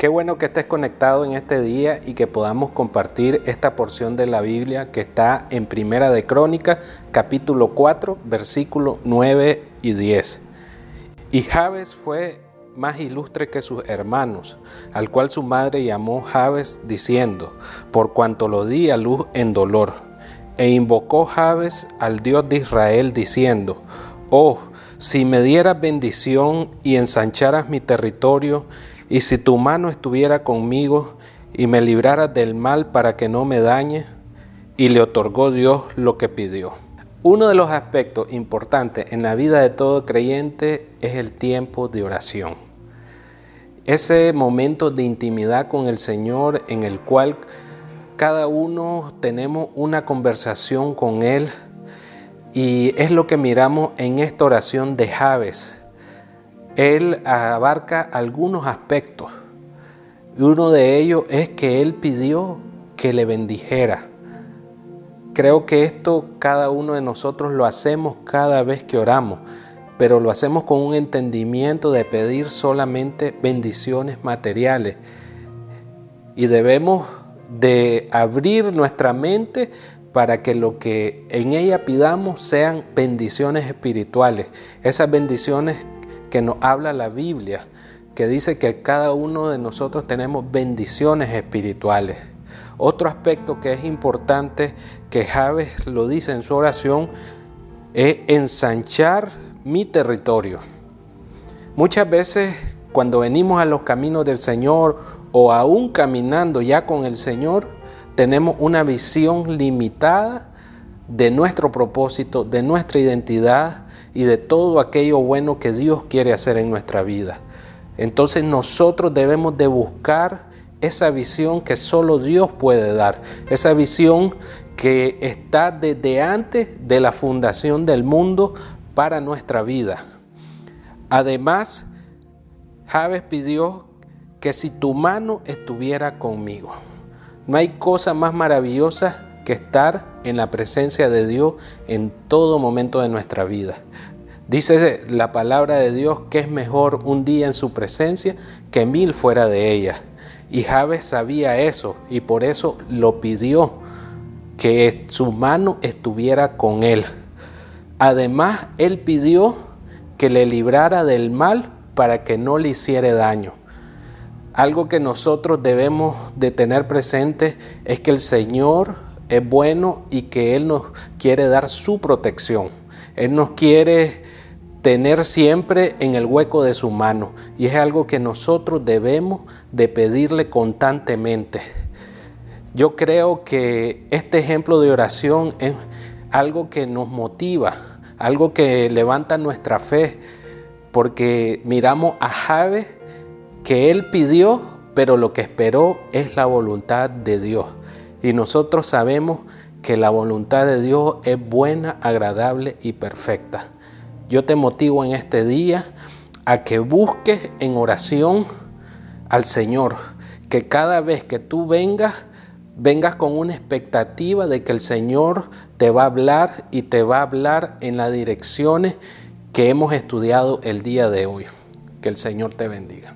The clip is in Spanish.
Qué bueno que estés conectado en este día y que podamos compartir esta porción de la Biblia que está en Primera de Crónicas, capítulo 4, versículo 9 y 10. Y Jabes fue más ilustre que sus hermanos, al cual su madre llamó Jabes diciendo, por cuanto lo di a luz en dolor. E invocó Jabes al Dios de Israel diciendo, oh, si me dieras bendición y ensancharas mi territorio, y si tu mano estuviera conmigo y me libraras del mal para que no me dañe, y le otorgó Dios lo que pidió. Uno de los aspectos importantes en la vida de todo creyente es el tiempo de oración. Ese momento de intimidad con el Señor en el cual cada uno tenemos una conversación con Él y es lo que miramos en esta oración de Javes él abarca algunos aspectos. Uno de ellos es que él pidió que le bendijera. Creo que esto cada uno de nosotros lo hacemos cada vez que oramos, pero lo hacemos con un entendimiento de pedir solamente bendiciones materiales. Y debemos de abrir nuestra mente para que lo que en ella pidamos sean bendiciones espirituales, esas bendiciones que nos habla la Biblia, que dice que cada uno de nosotros tenemos bendiciones espirituales. Otro aspecto que es importante, que Javes lo dice en su oración, es ensanchar mi territorio. Muchas veces cuando venimos a los caminos del Señor o aún caminando ya con el Señor, tenemos una visión limitada de nuestro propósito, de nuestra identidad, y de todo aquello bueno que Dios quiere hacer en nuestra vida. Entonces nosotros debemos de buscar esa visión que solo Dios puede dar, esa visión que está desde antes de la fundación del mundo para nuestra vida. Además, Javes pidió que si tu mano estuviera conmigo. No hay cosa más maravillosa que estar en la presencia de Dios en todo momento de nuestra vida. Dice la palabra de Dios que es mejor un día en su presencia que mil fuera de ella. Y Javes sabía eso y por eso lo pidió, que su mano estuviera con él. Además, él pidió que le librara del mal para que no le hiciera daño. Algo que nosotros debemos de tener presente es que el Señor es bueno y que Él nos quiere dar su protección. Él nos quiere tener siempre en el hueco de su mano y es algo que nosotros debemos de pedirle constantemente. Yo creo que este ejemplo de oración es algo que nos motiva, algo que levanta nuestra fe, porque miramos a Jave que él pidió, pero lo que esperó es la voluntad de Dios. Y nosotros sabemos que la voluntad de Dios es buena, agradable y perfecta. Yo te motivo en este día a que busques en oración al Señor, que cada vez que tú vengas, vengas con una expectativa de que el Señor te va a hablar y te va a hablar en las direcciones que hemos estudiado el día de hoy. Que el Señor te bendiga.